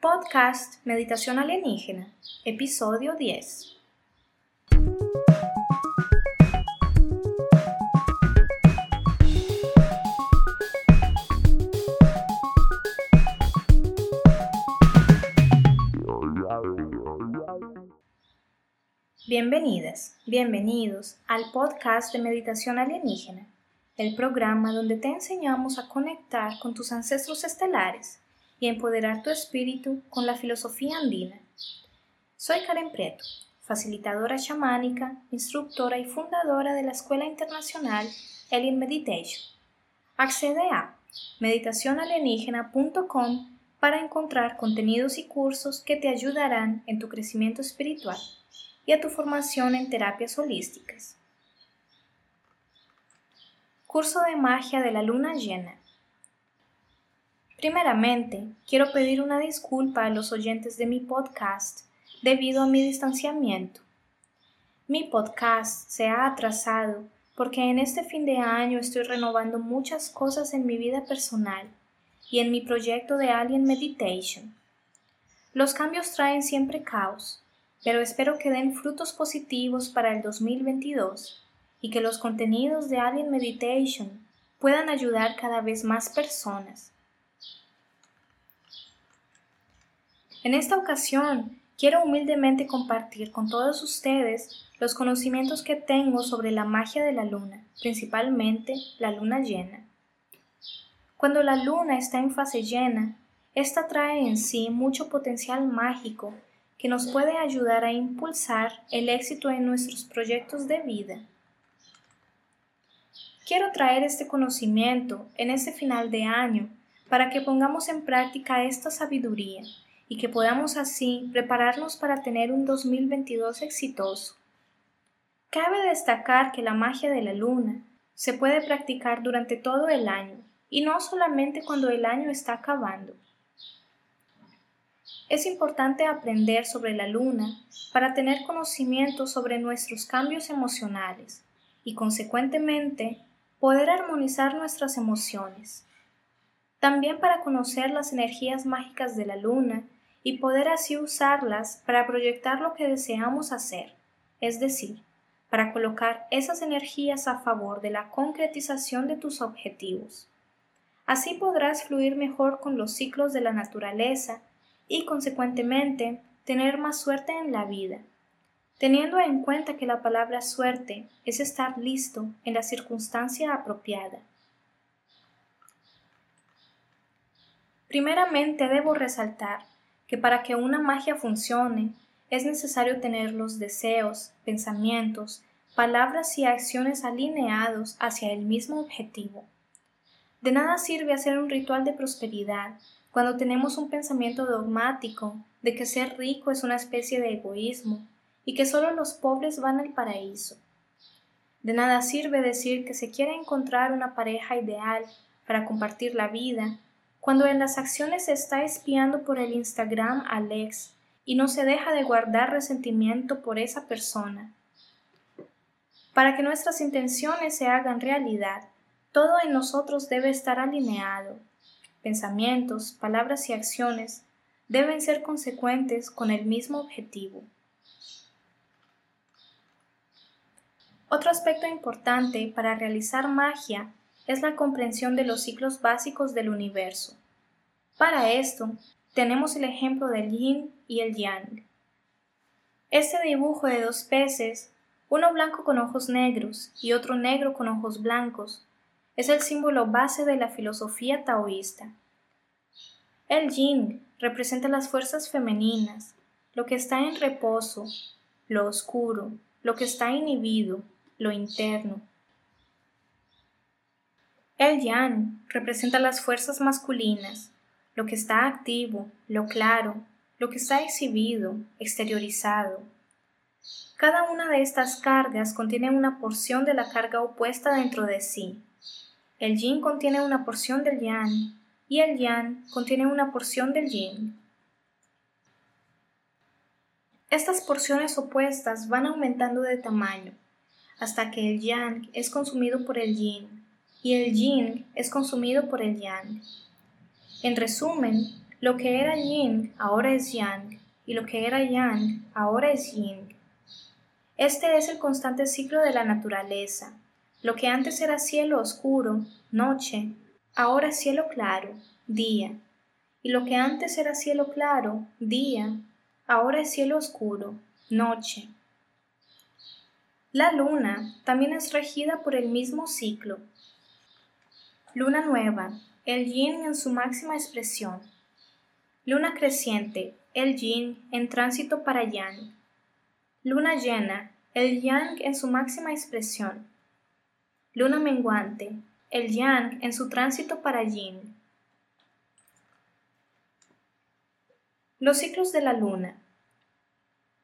Podcast Meditación Alienígena, episodio 10. Bienvenidas, bienvenidos al podcast de Meditación Alienígena, el programa donde te enseñamos a conectar con tus ancestros estelares y empoderar tu espíritu con la filosofía andina. Soy Karen Prieto, facilitadora chamánica, instructora y fundadora de la Escuela Internacional Alien Meditation. Accede a meditacionalienígena.com para encontrar contenidos y cursos que te ayudarán en tu crecimiento espiritual y a tu formación en terapias holísticas. Curso de magia de la luna llena. Primeramente, quiero pedir una disculpa a los oyentes de mi podcast debido a mi distanciamiento. Mi podcast se ha atrasado porque en este fin de año estoy renovando muchas cosas en mi vida personal y en mi proyecto de Alien Meditation. Los cambios traen siempre caos, pero espero que den frutos positivos para el 2022 y que los contenidos de Alien Meditation puedan ayudar cada vez más personas En esta ocasión, quiero humildemente compartir con todos ustedes los conocimientos que tengo sobre la magia de la luna, principalmente la luna llena. Cuando la luna está en fase llena, esta trae en sí mucho potencial mágico que nos puede ayudar a impulsar el éxito en nuestros proyectos de vida. Quiero traer este conocimiento en este final de año para que pongamos en práctica esta sabiduría y que podamos así prepararnos para tener un 2022 exitoso. Cabe destacar que la magia de la luna se puede practicar durante todo el año y no solamente cuando el año está acabando. Es importante aprender sobre la luna para tener conocimiento sobre nuestros cambios emocionales y consecuentemente poder armonizar nuestras emociones. También para conocer las energías mágicas de la luna y poder así usarlas para proyectar lo que deseamos hacer, es decir, para colocar esas energías a favor de la concretización de tus objetivos. Así podrás fluir mejor con los ciclos de la naturaleza y, consecuentemente, tener más suerte en la vida, teniendo en cuenta que la palabra suerte es estar listo en la circunstancia apropiada. Primeramente debo resaltar que para que una magia funcione es necesario tener los deseos, pensamientos, palabras y acciones alineados hacia el mismo objetivo. De nada sirve hacer un ritual de prosperidad cuando tenemos un pensamiento dogmático de que ser rico es una especie de egoísmo y que solo los pobres van al paraíso. De nada sirve decir que se quiere encontrar una pareja ideal para compartir la vida cuando en las acciones se está espiando por el Instagram al ex y no se deja de guardar resentimiento por esa persona. Para que nuestras intenciones se hagan realidad, todo en nosotros debe estar alineado. Pensamientos, palabras y acciones deben ser consecuentes con el mismo objetivo. Otro aspecto importante para realizar magia es la comprensión de los ciclos básicos del universo. Para esto, tenemos el ejemplo del yin y el yang. Este dibujo de dos peces, uno blanco con ojos negros y otro negro con ojos blancos, es el símbolo base de la filosofía taoísta. El yin representa las fuerzas femeninas, lo que está en reposo, lo oscuro, lo que está inhibido, lo interno, el yang representa las fuerzas masculinas, lo que está activo, lo claro, lo que está exhibido, exteriorizado. Cada una de estas cargas contiene una porción de la carga opuesta dentro de sí. El yin contiene una porción del yang y el yang contiene una porción del yin. Estas porciones opuestas van aumentando de tamaño hasta que el yang es consumido por el yin y el yin es consumido por el yang. En resumen, Lo que era yin ahora es yang, y lo que era yang ahora es yin. Este es el constante ciclo de la naturaleza. Lo que antes era cielo oscuro, noche, ahora es cielo claro, día. Y lo que antes era cielo claro, día, ahora es cielo oscuro, noche. La luna también es regida por el mismo ciclo. Luna nueva, el yin en su máxima expresión. Luna creciente, el yin en tránsito para yang. Luna llena, el yang en su máxima expresión. Luna menguante, el yang en su tránsito para yin. Los ciclos de la luna.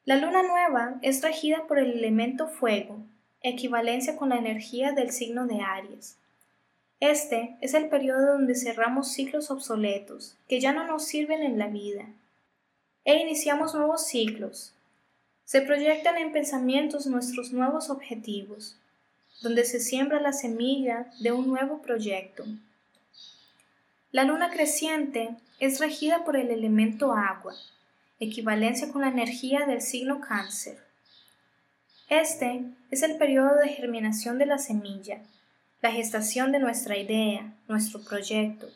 La luna nueva es regida por el elemento fuego, equivalencia con la energía del signo de Aries. Este es el periodo donde cerramos ciclos obsoletos que ya no nos sirven en la vida e iniciamos nuevos ciclos. Se proyectan en pensamientos nuestros nuevos objetivos, donde se siembra la semilla de un nuevo proyecto. La luna creciente es regida por el elemento agua, equivalencia con la energía del signo cáncer. Este es el periodo de germinación de la semilla, la gestación de nuestra idea, nuestro proyecto.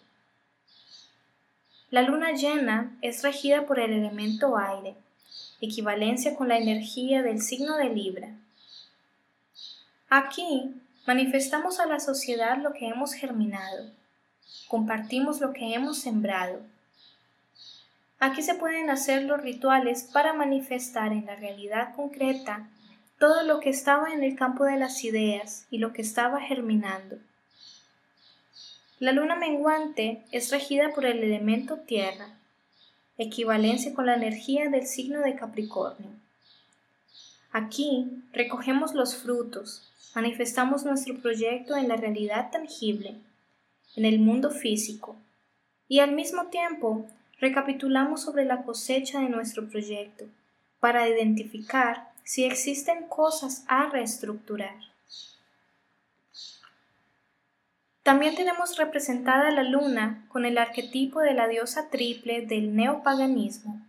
La luna llena es regida por el elemento aire, equivalencia con la energía del signo de Libra. Aquí manifestamos a la sociedad lo que hemos germinado, compartimos lo que hemos sembrado. Aquí se pueden hacer los rituales para manifestar en la realidad concreta todo lo que estaba en el campo de las ideas y lo que estaba germinando. La luna menguante es regida por el elemento tierra, equivalencia con la energía del signo de Capricornio. Aquí recogemos los frutos, manifestamos nuestro proyecto en la realidad tangible, en el mundo físico, y al mismo tiempo recapitulamos sobre la cosecha de nuestro proyecto para identificar si existen cosas a reestructurar. También tenemos representada la luna con el arquetipo de la diosa triple del neopaganismo.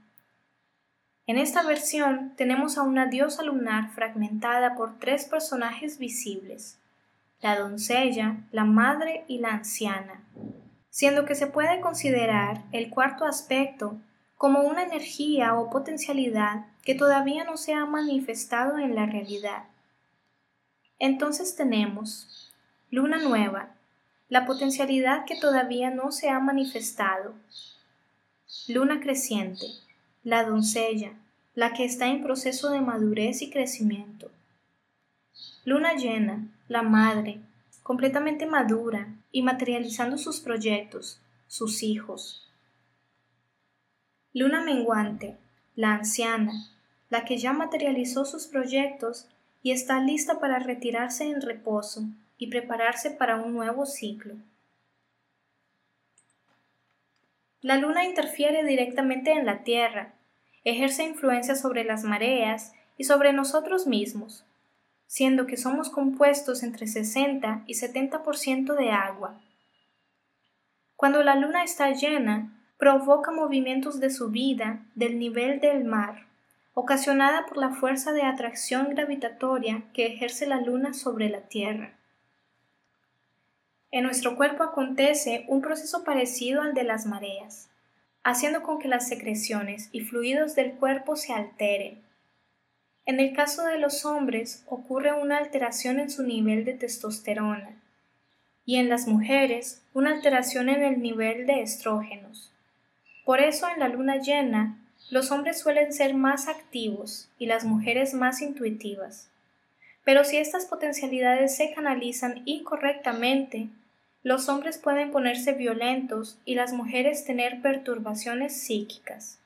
En esta versión tenemos a una diosa lunar fragmentada por tres personajes visibles, la doncella, la madre y la anciana, siendo que se puede considerar el cuarto aspecto como una energía o potencialidad que todavía no se ha manifestado en la realidad. Entonces tenemos luna nueva, la potencialidad que todavía no se ha manifestado. Luna creciente, la doncella, la que está en proceso de madurez y crecimiento. Luna llena, la madre, completamente madura y materializando sus proyectos, sus hijos. Luna menguante, la anciana, la que ya materializó sus proyectos y está lista para retirarse en reposo y prepararse para un nuevo ciclo. La luna interfiere directamente en la Tierra, ejerce influencia sobre las mareas y sobre nosotros mismos, siendo que somos compuestos entre 60 y 70% de agua. Cuando la luna está llena, provoca movimientos de subida del nivel del mar, ocasionada por la fuerza de atracción gravitatoria que ejerce la luna sobre la Tierra. En nuestro cuerpo acontece un proceso parecido al de las mareas, haciendo con que las secreciones y fluidos del cuerpo se alteren. En el caso de los hombres ocurre una alteración en su nivel de testosterona y en las mujeres una alteración en el nivel de estrógenos. Por eso en la luna llena, los hombres suelen ser más activos y las mujeres más intuitivas. Pero si estas potencialidades se canalizan incorrectamente, los hombres pueden ponerse violentos y las mujeres tener perturbaciones psíquicas.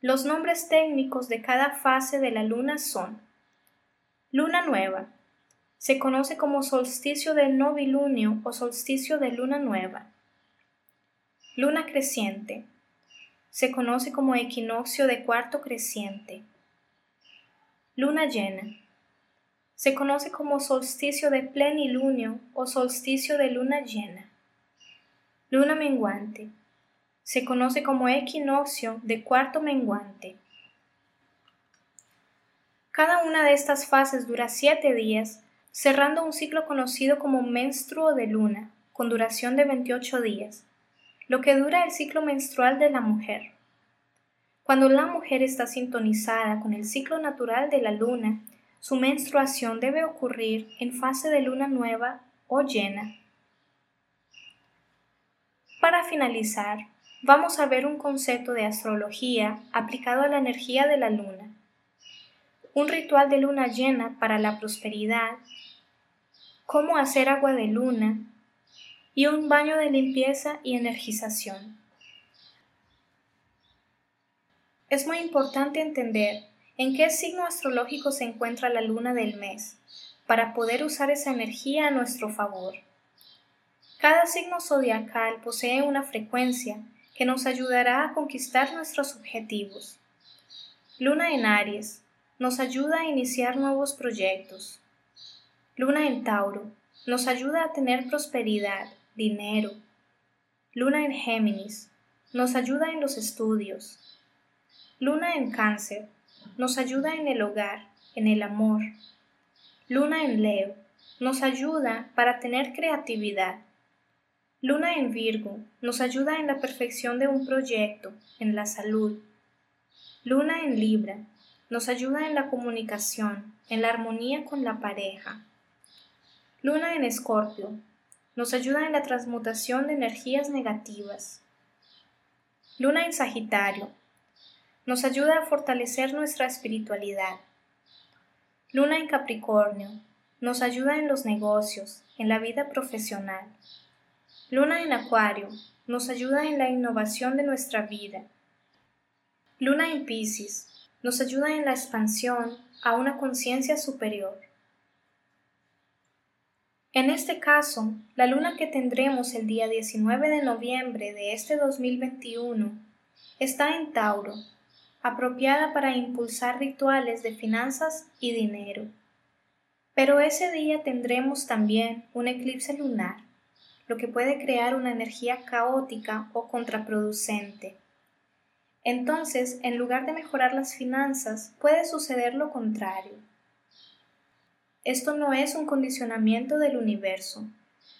Los nombres técnicos de cada fase de la luna son Luna nueva. Se conoce como solsticio del novilunio o solsticio de luna nueva. Luna creciente. Se conoce como equinoccio de cuarto creciente. Luna llena. Se conoce como solsticio de plenilunio o solsticio de luna llena. Luna menguante. Se conoce como equinoccio de cuarto menguante. Cada una de estas fases dura siete días, cerrando un ciclo conocido como menstruo de luna, con duración de 28 días, lo que dura el ciclo menstrual de la mujer. Cuando la mujer está sintonizada con el ciclo natural de la luna, su menstruación debe ocurrir en fase de luna nueva o llena. Para finalizar, vamos a ver un concepto de astrología aplicado a la energía de la luna, un ritual de luna llena para la prosperidad, cómo hacer agua de luna y un baño de limpieza y energización. Es muy importante entender en qué signo astrológico se encuentra la luna del mes, para poder usar esa energía a nuestro favor. Cada signo zodiacal posee una frecuencia que nos ayudará a conquistar nuestros objetivos. Luna en Aries nos ayuda a iniciar nuevos proyectos. Luna en Tauro nos ayuda a tener prosperidad, dinero. Luna en Géminis nos ayuda en los estudios. Luna en Cáncer nos ayuda en el hogar, en el amor. Luna en Leo nos ayuda para tener creatividad. Luna en Virgo nos ayuda en la perfección de un proyecto, en la salud. Luna en Libra nos ayuda en la comunicación, en la armonía con la pareja. Luna en Escorpio nos ayuda en la transmutación de energías negativas. Luna en Sagitario nos ayuda a fortalecer nuestra espiritualidad. Luna en Capricornio nos ayuda en los negocios, en la vida profesional. Luna en Acuario nos ayuda en la innovación de nuestra vida. Luna en Pisces nos ayuda en la expansión a una conciencia superior. En este caso, la luna que tendremos el día 19 de noviembre de este 2021 está en Tauro, apropiada para impulsar rituales de finanzas y dinero. Pero ese día tendremos también un eclipse lunar lo que puede crear una energía caótica o contraproducente. Entonces, en lugar de mejorar las finanzas, puede suceder lo contrario. Esto no es un condicionamiento del universo,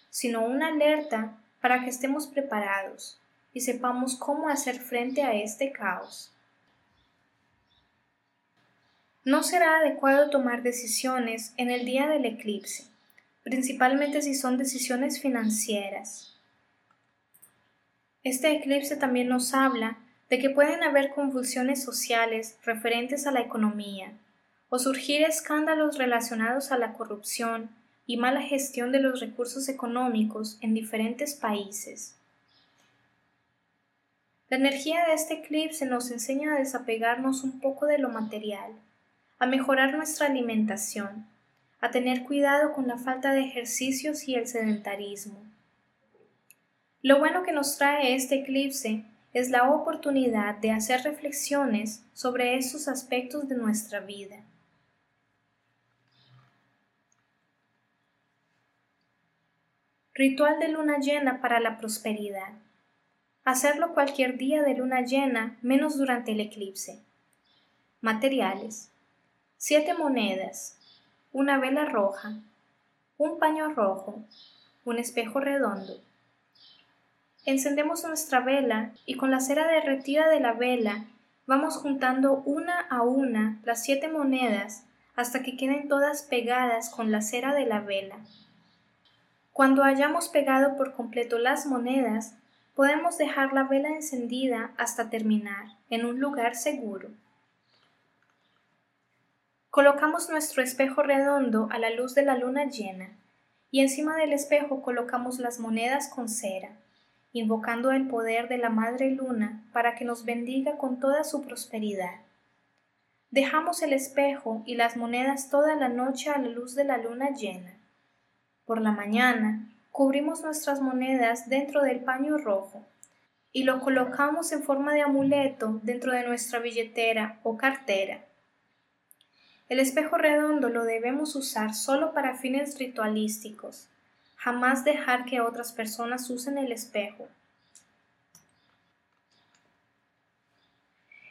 sino una alerta para que estemos preparados y sepamos cómo hacer frente a este caos. No será adecuado tomar decisiones en el día del eclipse principalmente si son decisiones financieras. Este eclipse también nos habla de que pueden haber convulsiones sociales referentes a la economía, o surgir escándalos relacionados a la corrupción y mala gestión de los recursos económicos en diferentes países. La energía de este eclipse nos enseña a desapegarnos un poco de lo material, a mejorar nuestra alimentación, a tener cuidado con la falta de ejercicios y el sedentarismo. Lo bueno que nos trae este eclipse es la oportunidad de hacer reflexiones sobre esos aspectos de nuestra vida. Ritual de luna llena para la prosperidad. Hacerlo cualquier día de luna llena menos durante el eclipse. Materiales. Siete monedas, una vela roja, un paño rojo, un espejo redondo. Encendemos nuestra vela y con la cera derretida de la vela vamos juntando una a una las siete monedas hasta que queden todas pegadas con la cera de la vela. Cuando hayamos pegado por completo las monedas, podemos dejar la vela encendida hasta terminar en un lugar seguro. Colocamos nuestro espejo redondo a la luz de la luna llena y encima del espejo colocamos las monedas con cera, invocando el poder de la Madre Luna para que nos bendiga con toda su prosperidad. Dejamos el espejo y las monedas toda la noche a la luz de la luna llena. Por la mañana, cubrimos nuestras monedas dentro del paño rojo y lo colocamos en forma de amuleto dentro de nuestra billetera o cartera. El espejo redondo lo debemos usar solo para fines ritualísticos, jamás dejar que otras personas usen el espejo.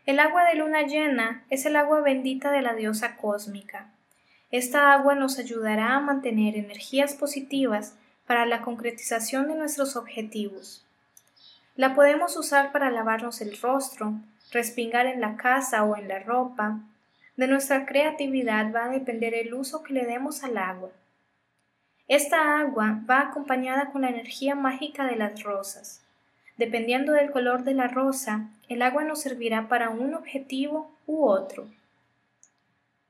El agua de luna llena es el agua bendita de la diosa cósmica. Esta agua nos ayudará a mantener energías positivas para la concretización de nuestros objetivos. La podemos usar para lavarnos el rostro, respingar en la casa o en la ropa. De nuestra creatividad va a depender el uso que le demos al agua. Esta agua va acompañada con la energía mágica de las rosas. Dependiendo del color de la rosa, el agua nos servirá para un objetivo u otro.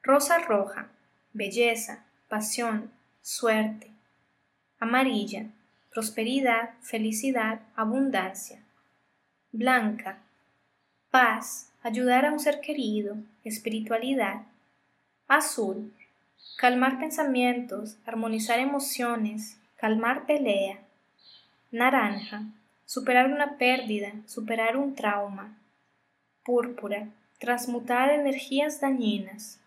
Rosa roja, belleza, pasión, suerte. Amarilla, prosperidad, felicidad, abundancia. Blanca, paz, ayudar a un ser querido, espiritualidad. Azul, calmar pensamientos, armonizar emociones, calmar pelea. Naranja, superar una pérdida, superar un trauma. Púrpura, transmutar energías dañinas.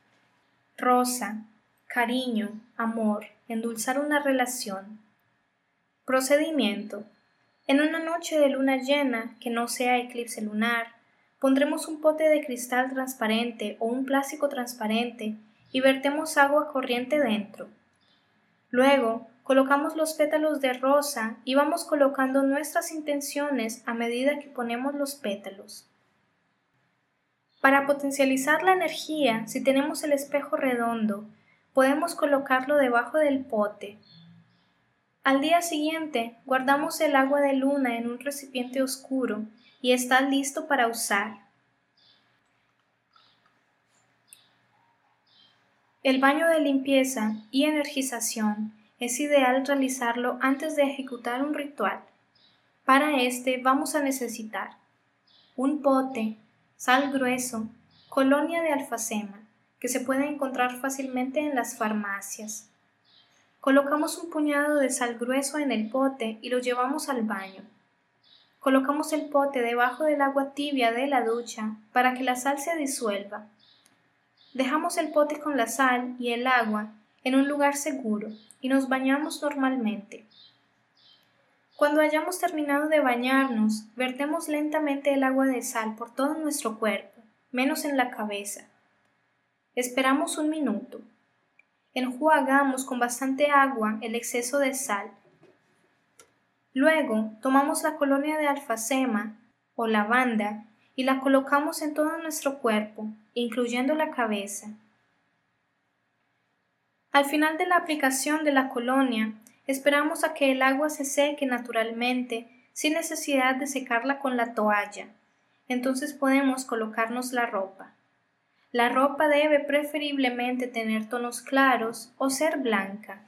Rosa, cariño, amor, endulzar una relación. Procedimiento. En una noche de luna llena, que no sea eclipse lunar, pondremos un pote de cristal transparente o un plástico transparente y vertemos agua corriente dentro. Luego, colocamos los pétalos de rosa y vamos colocando nuestras intenciones a medida que ponemos los pétalos. Para potencializar la energía, si tenemos el espejo redondo, podemos colocarlo debajo del pote. Al día siguiente, guardamos el agua de luna en un recipiente oscuro y está listo para usar. El baño de limpieza y energización es ideal realizarlo antes de ejecutar un ritual. Para este vamos a necesitar un pote, sal grueso, colonia de alfacema, que se puede encontrar fácilmente en las farmacias. Colocamos un puñado de sal grueso en el pote y lo llevamos al baño. Colocamos el pote debajo del agua tibia de la ducha para que la sal se disuelva. Dejamos el pote con la sal y el agua en un lugar seguro y nos bañamos normalmente. Cuando hayamos terminado de bañarnos, vertemos lentamente el agua de sal por todo nuestro cuerpo, menos en la cabeza. Esperamos un minuto. Enjuagamos con bastante agua el exceso de sal. Luego tomamos la colonia de alfacema o lavanda y la colocamos en todo nuestro cuerpo, incluyendo la cabeza. Al final de la aplicación de la colonia, esperamos a que el agua se seque naturalmente sin necesidad de secarla con la toalla. Entonces podemos colocarnos la ropa. La ropa debe preferiblemente tener tonos claros o ser blanca.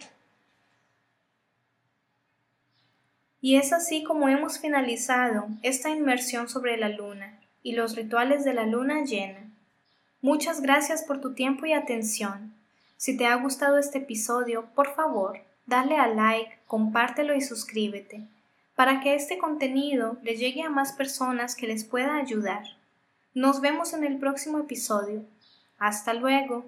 Y es así como hemos finalizado esta inmersión sobre la luna y los rituales de la luna llena. Muchas gracias por tu tiempo y atención. Si te ha gustado este episodio, por favor, dale a like, compártelo y suscríbete, para que este contenido le llegue a más personas que les pueda ayudar. Nos vemos en el próximo episodio. Hasta luego.